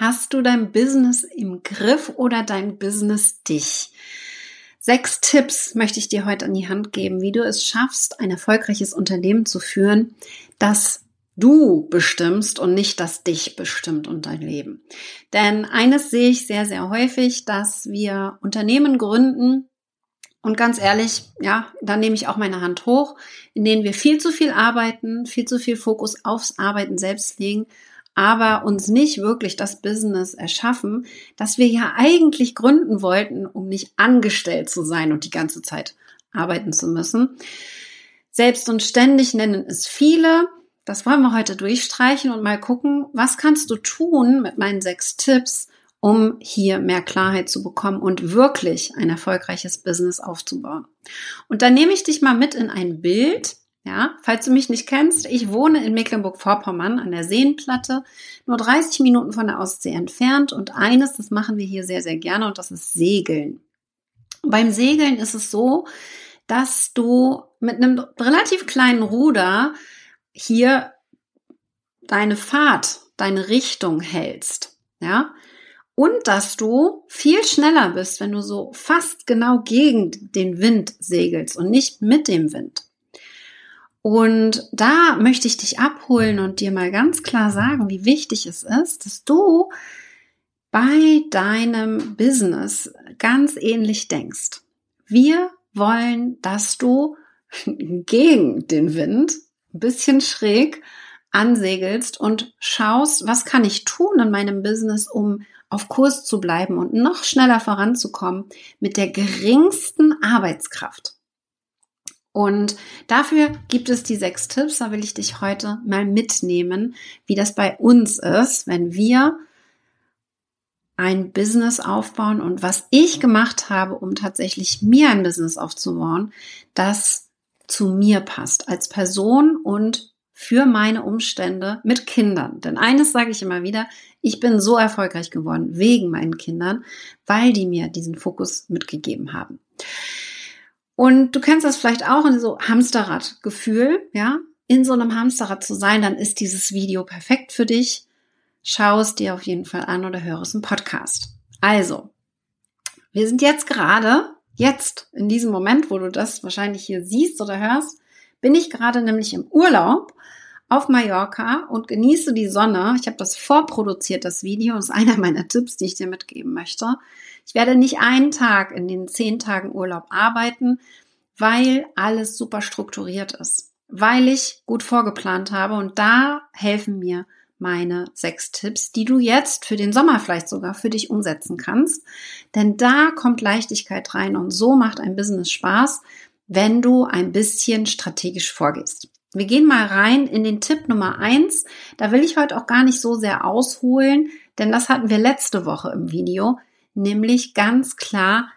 Hast du dein Business im Griff oder dein Business dich? Sechs Tipps möchte ich dir heute an die Hand geben, wie du es schaffst, ein erfolgreiches Unternehmen zu führen, das du bestimmst und nicht das dich bestimmt und dein Leben. Denn eines sehe ich sehr, sehr häufig, dass wir Unternehmen gründen, und ganz ehrlich, ja, da nehme ich auch meine Hand hoch, in denen wir viel zu viel arbeiten, viel zu viel Fokus aufs Arbeiten selbst legen aber uns nicht wirklich das Business erschaffen, das wir ja eigentlich gründen wollten, um nicht angestellt zu sein und die ganze Zeit arbeiten zu müssen. Selbst und ständig nennen es viele. Das wollen wir heute durchstreichen und mal gucken, was kannst du tun mit meinen sechs Tipps, um hier mehr Klarheit zu bekommen und wirklich ein erfolgreiches Business aufzubauen. Und dann nehme ich dich mal mit in ein Bild, ja, falls du mich nicht kennst, ich wohne in Mecklenburg-Vorpommern an der Seenplatte, nur 30 Minuten von der Ostsee entfernt und eines, das machen wir hier sehr, sehr gerne und das ist Segeln. Beim Segeln ist es so, dass du mit einem relativ kleinen Ruder hier deine Fahrt, deine Richtung hältst, ja, und dass du viel schneller bist, wenn du so fast genau gegen den Wind segelst und nicht mit dem Wind. Und da möchte ich dich abholen und dir mal ganz klar sagen, wie wichtig es ist, dass du bei deinem Business ganz ähnlich denkst. Wir wollen, dass du gegen den Wind ein bisschen schräg ansegelst und schaust, was kann ich tun in meinem Business, um auf Kurs zu bleiben und noch schneller voranzukommen mit der geringsten Arbeitskraft. Und dafür gibt es die sechs Tipps. Da will ich dich heute mal mitnehmen, wie das bei uns ist, wenn wir ein Business aufbauen und was ich gemacht habe, um tatsächlich mir ein Business aufzubauen, das zu mir passt als Person und für meine Umstände mit Kindern. Denn eines sage ich immer wieder, ich bin so erfolgreich geworden wegen meinen Kindern, weil die mir diesen Fokus mitgegeben haben. Und du kennst das vielleicht auch in so Hamsterrad-Gefühl, ja? In so einem Hamsterrad zu sein, dann ist dieses Video perfekt für dich. Schau es dir auf jeden Fall an oder höre es im Podcast. Also, wir sind jetzt gerade, jetzt in diesem Moment, wo du das wahrscheinlich hier siehst oder hörst, bin ich gerade nämlich im Urlaub auf Mallorca und genieße die Sonne. Ich habe das vorproduziert, das Video. Das ist einer meiner Tipps, die ich dir mitgeben möchte. Ich werde nicht einen Tag in den zehn Tagen Urlaub arbeiten, weil alles super strukturiert ist, weil ich gut vorgeplant habe und da helfen mir meine sechs Tipps, die du jetzt für den Sommer vielleicht sogar für dich umsetzen kannst. Denn da kommt Leichtigkeit rein und so macht ein Business Spaß, wenn du ein bisschen strategisch vorgehst. Wir gehen mal rein in den Tipp Nummer eins. Da will ich heute auch gar nicht so sehr ausholen, denn das hatten wir letzte Woche im Video nämlich ganz klar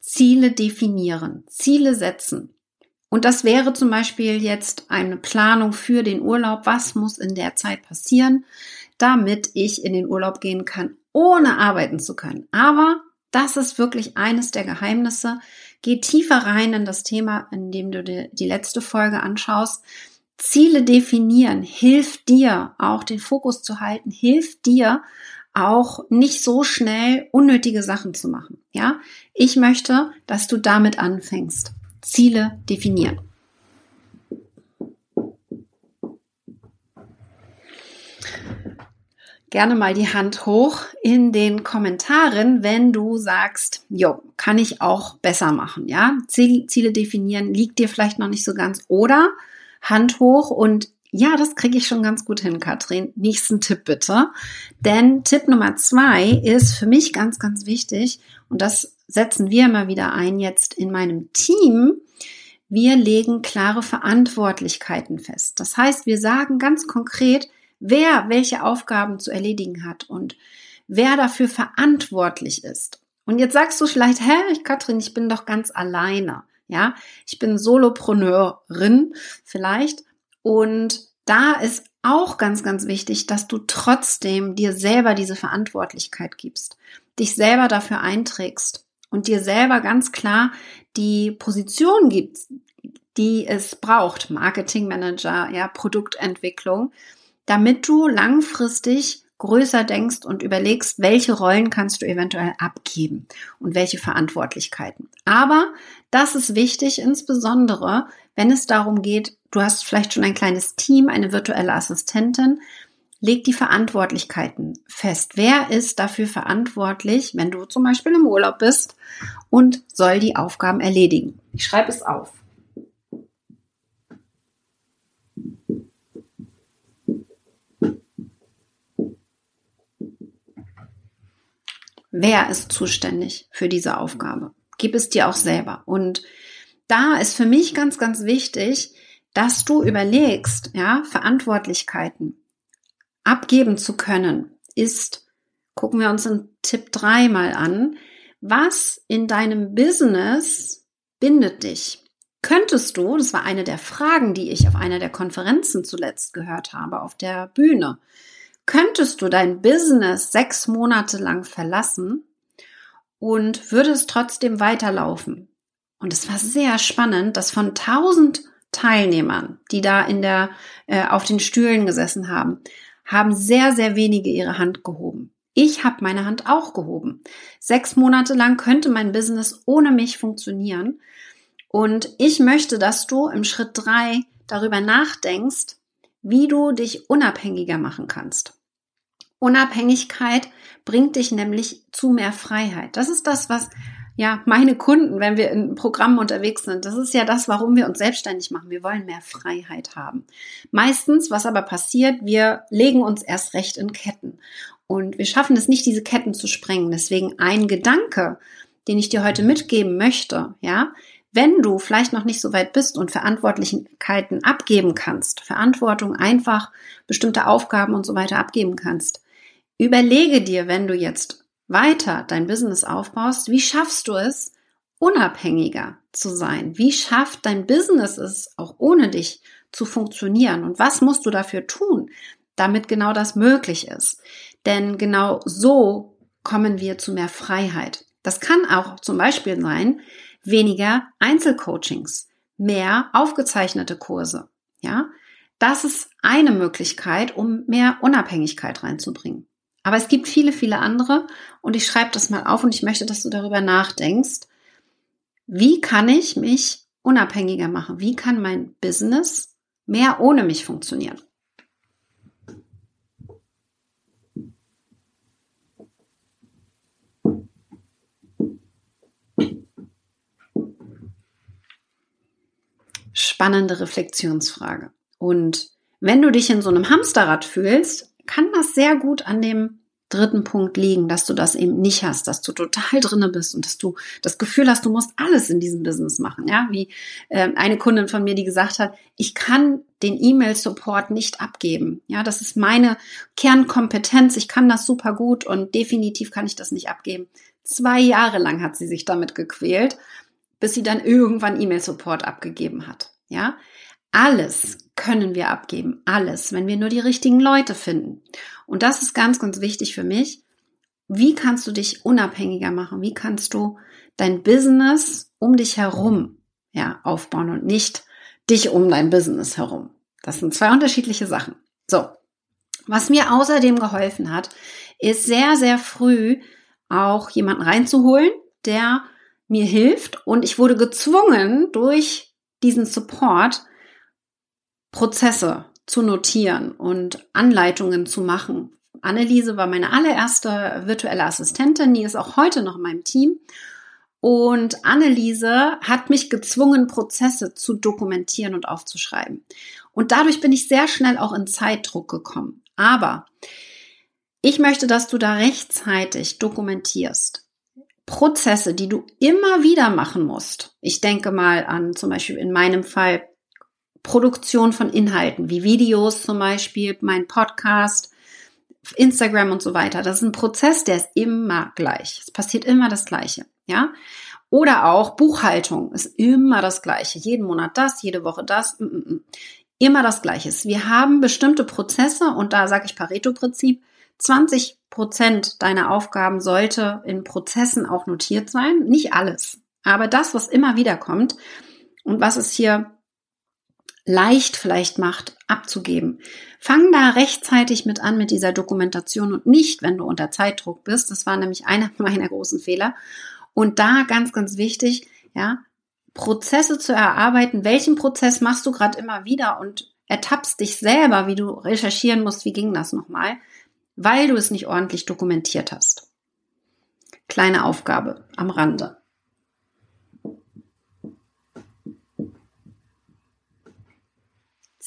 Ziele definieren, Ziele setzen. Und das wäre zum Beispiel jetzt eine Planung für den Urlaub. Was muss in der Zeit passieren, damit ich in den Urlaub gehen kann, ohne arbeiten zu können? Aber das ist wirklich eines der Geheimnisse. Geh tiefer rein in das Thema, indem du dir die letzte Folge anschaust. Ziele definieren hilft dir auch den Fokus zu halten, hilft dir auch nicht so schnell unnötige Sachen zu machen. Ja, ich möchte, dass du damit anfängst. Ziele definieren. Gerne mal die Hand hoch in den Kommentaren, wenn du sagst, jo, kann ich auch besser machen, ja? Ziele definieren liegt dir vielleicht noch nicht so ganz oder Hand hoch und ja, das kriege ich schon ganz gut hin, Katrin. Nächsten Tipp bitte. Denn Tipp Nummer zwei ist für mich ganz, ganz wichtig und das setzen wir immer wieder ein jetzt in meinem Team. Wir legen klare Verantwortlichkeiten fest. Das heißt, wir sagen ganz konkret, wer welche Aufgaben zu erledigen hat und wer dafür verantwortlich ist. Und jetzt sagst du vielleicht, hä, Katrin, ich bin doch ganz alleine. Ja, ich bin Solopreneurin vielleicht und da ist auch ganz, ganz wichtig, dass du trotzdem dir selber diese Verantwortlichkeit gibst, dich selber dafür einträgst und dir selber ganz klar die Position gibst, die es braucht, Marketingmanager, ja, Produktentwicklung, damit du langfristig größer denkst und überlegst, welche Rollen kannst du eventuell abgeben und welche Verantwortlichkeiten. Aber das ist wichtig, insbesondere wenn es darum geht, du hast vielleicht schon ein kleines Team, eine virtuelle Assistentin, leg die Verantwortlichkeiten fest. Wer ist dafür verantwortlich, wenn du zum Beispiel im Urlaub bist und soll die Aufgaben erledigen? Ich schreibe es auf. Wer ist zuständig für diese Aufgabe? Gib es dir auch selber. Und da ist für mich ganz, ganz wichtig, dass du überlegst, ja, Verantwortlichkeiten abgeben zu können, ist, gucken wir uns in Tipp 3 mal an, was in deinem Business bindet dich? Könntest du, das war eine der Fragen, die ich auf einer der Konferenzen zuletzt gehört habe, auf der Bühne, könntest du dein Business sechs Monate lang verlassen und würde es trotzdem weiterlaufen? Und es war sehr spannend, dass von tausend Teilnehmern, die da in der, äh, auf den Stühlen gesessen haben, haben sehr, sehr wenige ihre Hand gehoben. Ich habe meine Hand auch gehoben. Sechs Monate lang könnte mein Business ohne mich funktionieren. Und ich möchte, dass du im Schritt drei darüber nachdenkst, wie du dich unabhängiger machen kannst. Unabhängigkeit bringt dich nämlich zu mehr Freiheit. Das ist das, was ja, meine Kunden, wenn wir in Programmen unterwegs sind, das ist ja das, warum wir uns selbstständig machen. Wir wollen mehr Freiheit haben. Meistens, was aber passiert, wir legen uns erst recht in Ketten. Und wir schaffen es nicht, diese Ketten zu sprengen. Deswegen ein Gedanke, den ich dir heute mitgeben möchte, ja, wenn du vielleicht noch nicht so weit bist und Verantwortlichkeiten abgeben kannst, Verantwortung einfach bestimmte Aufgaben und so weiter abgeben kannst, überlege dir, wenn du jetzt weiter dein Business aufbaust, wie schaffst du es, unabhängiger zu sein? Wie schafft dein Business es, auch ohne dich zu funktionieren? Und was musst du dafür tun, damit genau das möglich ist? Denn genau so kommen wir zu mehr Freiheit. Das kann auch zum Beispiel sein, weniger Einzelcoachings, mehr aufgezeichnete Kurse. Ja, das ist eine Möglichkeit, um mehr Unabhängigkeit reinzubringen. Aber es gibt viele, viele andere und ich schreibe das mal auf und ich möchte, dass du darüber nachdenkst. Wie kann ich mich unabhängiger machen? Wie kann mein Business mehr ohne mich funktionieren? Spannende Reflexionsfrage. Und wenn du dich in so einem Hamsterrad fühlst, kann das sehr gut an dem dritten Punkt liegen, dass du das eben nicht hast, dass du total drinne bist und dass du das Gefühl hast, du musst alles in diesem Business machen. Ja, wie äh, eine Kundin von mir, die gesagt hat, ich kann den E-Mail-Support nicht abgeben. Ja, das ist meine Kernkompetenz. Ich kann das super gut und definitiv kann ich das nicht abgeben. Zwei Jahre lang hat sie sich damit gequält, bis sie dann irgendwann E-Mail-Support abgegeben hat. Ja, alles können wir abgeben, alles, wenn wir nur die richtigen Leute finden. Und das ist ganz, ganz wichtig für mich. Wie kannst du dich unabhängiger machen? Wie kannst du dein Business um dich herum ja, aufbauen und nicht dich um dein Business herum? Das sind zwei unterschiedliche Sachen. So. Was mir außerdem geholfen hat, ist sehr, sehr früh auch jemanden reinzuholen, der mir hilft. Und ich wurde gezwungen, durch diesen Support Prozesse zu notieren und Anleitungen zu machen. Anneliese war meine allererste virtuelle Assistentin, die ist auch heute noch in meinem Team. Und Anneliese hat mich gezwungen, Prozesse zu dokumentieren und aufzuschreiben. Und dadurch bin ich sehr schnell auch in Zeitdruck gekommen. Aber ich möchte, dass du da rechtzeitig dokumentierst. Prozesse, die du immer wieder machen musst. Ich denke mal an zum Beispiel in meinem Fall Produktion von Inhalten, wie Videos zum Beispiel, mein Podcast, Instagram und so weiter. Das ist ein Prozess, der ist immer gleich. Es passiert immer das Gleiche, ja. Oder auch Buchhaltung ist immer das Gleiche. Jeden Monat das, jede Woche das. Mm, mm, mm. Immer das Gleiche. Wir haben bestimmte Prozesse und da sage ich Pareto-Prinzip. 20 Prozent deiner Aufgaben sollte in Prozessen auch notiert sein. Nicht alles. Aber das, was immer wieder kommt und was ist hier leicht vielleicht macht, abzugeben. Fang da rechtzeitig mit an mit dieser Dokumentation und nicht, wenn du unter Zeitdruck bist. Das war nämlich einer meiner großen Fehler. Und da ganz, ganz wichtig, ja, Prozesse zu erarbeiten. Welchen Prozess machst du gerade immer wieder und ertappst dich selber, wie du recherchieren musst, wie ging das nochmal, weil du es nicht ordentlich dokumentiert hast. Kleine Aufgabe am Rande.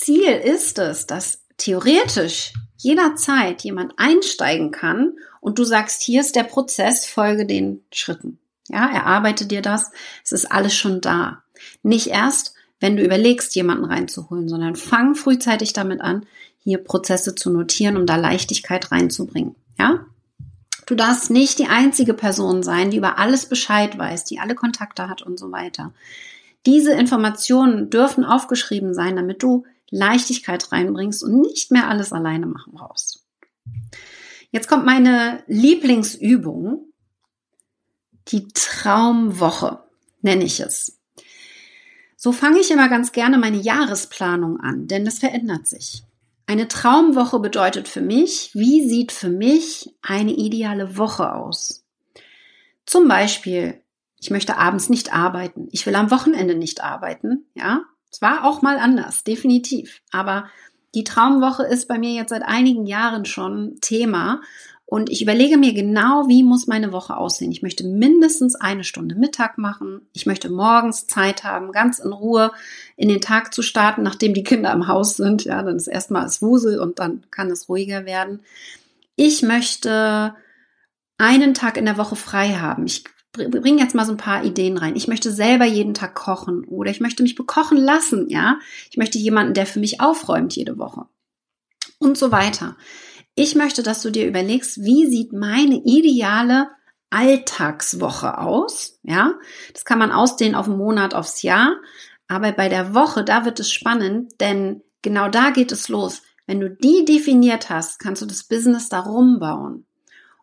Ziel ist es, dass theoretisch jederzeit jemand einsteigen kann und du sagst, hier ist der Prozess, folge den Schritten. Ja, erarbeite dir das. Es ist alles schon da. Nicht erst, wenn du überlegst, jemanden reinzuholen, sondern fang frühzeitig damit an, hier Prozesse zu notieren, um da Leichtigkeit reinzubringen. Ja? Du darfst nicht die einzige Person sein, die über alles Bescheid weiß, die alle Kontakte hat und so weiter. Diese Informationen dürfen aufgeschrieben sein, damit du Leichtigkeit reinbringst und nicht mehr alles alleine machen brauchst. Jetzt kommt meine Lieblingsübung, die Traumwoche, nenne ich es. So fange ich immer ganz gerne meine Jahresplanung an, denn das verändert sich. Eine Traumwoche bedeutet für mich, wie sieht für mich eine ideale Woche aus? Zum Beispiel, ich möchte abends nicht arbeiten. Ich will am Wochenende nicht arbeiten. Ja, es war auch mal anders, definitiv. Aber die Traumwoche ist bei mir jetzt seit einigen Jahren schon Thema und ich überlege mir genau, wie muss meine Woche aussehen. Ich möchte mindestens eine Stunde Mittag machen. Ich möchte morgens Zeit haben, ganz in Ruhe in den Tag zu starten, nachdem die Kinder im Haus sind. Ja, dann ist erstmal es Wusel und dann kann es ruhiger werden. Ich möchte einen Tag in der Woche frei haben. Ich bringe jetzt mal so ein paar Ideen rein. Ich möchte selber jeden Tag kochen oder ich möchte mich bekochen lassen. Ja, ich möchte jemanden, der für mich aufräumt jede Woche und so weiter. Ich möchte, dass du dir überlegst, wie sieht meine ideale Alltagswoche aus? Ja, das kann man ausdehnen auf einen Monat, aufs Jahr. Aber bei der Woche, da wird es spannend, denn genau da geht es los. Wenn du die definiert hast, kannst du das Business darum bauen.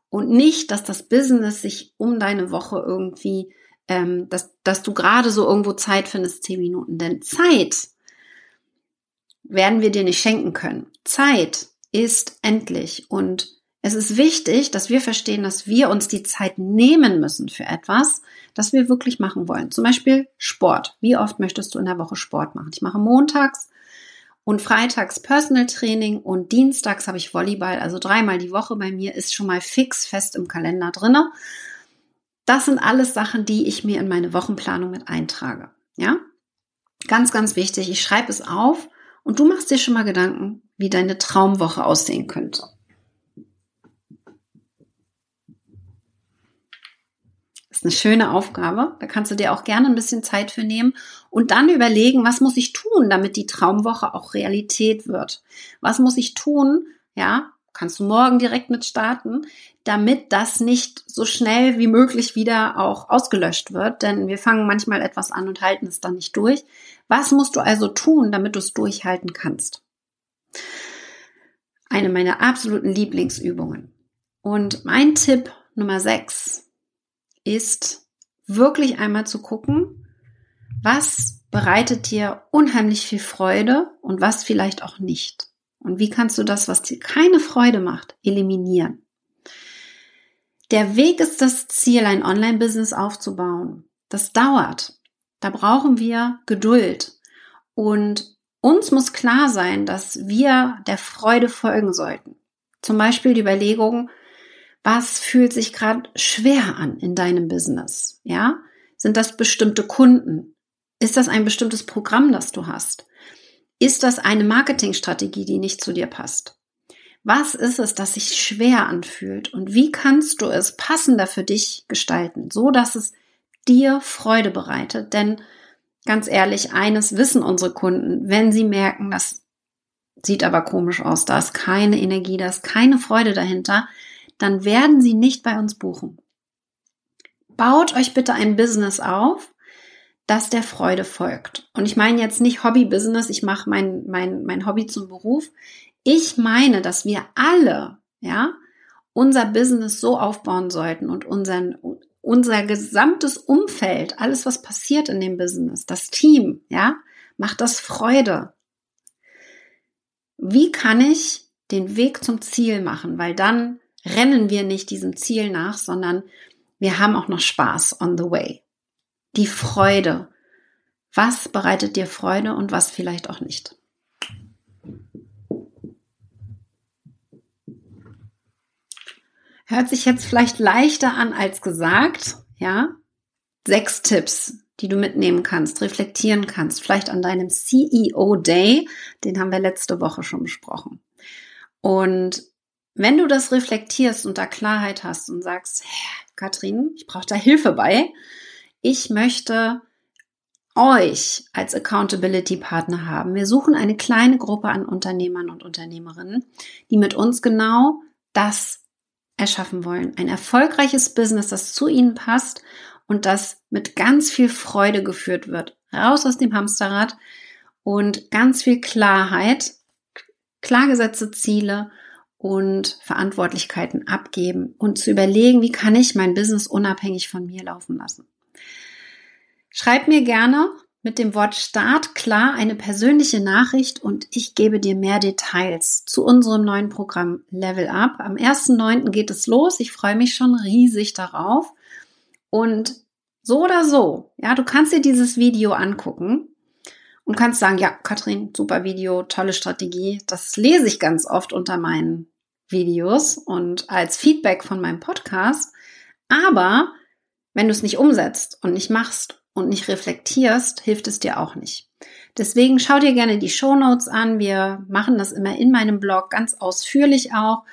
Und nicht, dass das Business sich um deine Woche irgendwie, ähm, dass, dass du gerade so irgendwo Zeit findest, zehn Minuten. Denn Zeit werden wir dir nicht schenken können. Zeit ist endlich und es ist wichtig, dass wir verstehen, dass wir uns die Zeit nehmen müssen für etwas, das wir wirklich machen wollen. Zum Beispiel Sport. Wie oft möchtest du in der Woche Sport machen? Ich mache montags und freitags Personal Training und dienstags habe ich Volleyball. Also dreimal die Woche bei mir ist schon mal fix fest im Kalender drinne. Das sind alles Sachen, die ich mir in meine Wochenplanung mit eintrage. Ja? Ganz, ganz wichtig. Ich schreibe es auf und du machst dir schon mal Gedanken, wie deine Traumwoche aussehen könnte. Das ist eine schöne Aufgabe. Da kannst du dir auch gerne ein bisschen Zeit für nehmen und dann überlegen, was muss ich tun, damit die Traumwoche auch Realität wird? Was muss ich tun? Ja, kannst du morgen direkt mit starten, damit das nicht so schnell wie möglich wieder auch ausgelöscht wird, denn wir fangen manchmal etwas an und halten es dann nicht durch. Was musst du also tun, damit du es durchhalten kannst? Eine meiner absoluten Lieblingsübungen. Und mein Tipp Nummer 6 ist wirklich einmal zu gucken, was bereitet dir unheimlich viel Freude und was vielleicht auch nicht. Und wie kannst du das, was dir keine Freude macht, eliminieren? Der Weg ist das Ziel, ein Online-Business aufzubauen. Das dauert. Da brauchen wir Geduld. Und uns muss klar sein, dass wir der Freude folgen sollten. Zum Beispiel die Überlegung, was fühlt sich gerade schwer an in deinem Business? Ja? Sind das bestimmte Kunden? Ist das ein bestimmtes Programm, das du hast? Ist das eine Marketingstrategie, die nicht zu dir passt? Was ist es, das sich schwer anfühlt? Und wie kannst du es passender für dich gestalten, so dass es dir Freude bereitet? Denn ganz ehrlich, eines wissen unsere Kunden, wenn sie merken, das sieht aber komisch aus, da ist keine Energie, da ist keine Freude dahinter, dann werden sie nicht bei uns buchen. Baut euch bitte ein Business auf, das der Freude folgt. Und ich meine jetzt nicht Hobby-Business, ich mache mein, mein, mein Hobby zum Beruf. Ich meine, dass wir alle, ja, unser Business so aufbauen sollten und unseren, unser gesamtes Umfeld, alles was passiert in dem Business, das Team, ja, macht das Freude. wie kann ich den Weg zum Ziel machen? Weil dann rennen wir nicht diesem Ziel nach, sondern wir haben auch noch Spaß on the way. Die Freude. Was bereitet dir Freude und was vielleicht auch nicht? Hört sich jetzt vielleicht leichter an als gesagt, ja? Sechs Tipps, die du mitnehmen kannst, reflektieren kannst, vielleicht an deinem CEO Day, den haben wir letzte Woche schon besprochen. Und wenn du das reflektierst und da Klarheit hast und sagst, Katrin, ich brauche da Hilfe bei, ich möchte euch als Accountability Partner haben. Wir suchen eine kleine Gruppe an Unternehmern und Unternehmerinnen, die mit uns genau das erschaffen wollen. Ein erfolgreiches Business, das zu ihnen passt und das mit ganz viel Freude geführt wird. Raus aus dem Hamsterrad und ganz viel Klarheit, klargesetzte Ziele und Verantwortlichkeiten abgeben und zu überlegen, wie kann ich mein Business unabhängig von mir laufen lassen. Schreib mir gerne mit dem Wort Start klar eine persönliche Nachricht und ich gebe dir mehr Details zu unserem neuen Programm Level Up. Am 1.9. geht es los. Ich freue mich schon riesig darauf. Und so oder so, ja, du kannst dir dieses Video angucken und kannst sagen, ja, Katrin, super Video, tolle Strategie. Das lese ich ganz oft unter meinen Videos und als Feedback von meinem Podcast. Aber wenn du es nicht umsetzt und nicht machst und nicht reflektierst, hilft es dir auch nicht. Deswegen schau dir gerne die Show Notes an. Wir machen das immer in meinem Blog ganz ausführlich auch.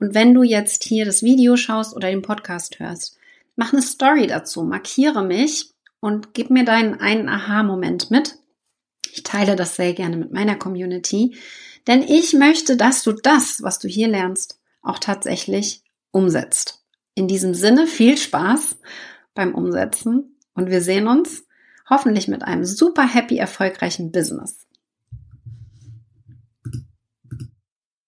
Und wenn du jetzt hier das Video schaust oder den Podcast hörst, mach eine Story dazu, markiere mich und gib mir deinen einen Aha-Moment mit. Ich teile das sehr gerne mit meiner Community, denn ich möchte, dass du das, was du hier lernst, auch tatsächlich umsetzt. In diesem Sinne viel Spaß beim Umsetzen und wir sehen uns hoffentlich mit einem super happy, erfolgreichen Business.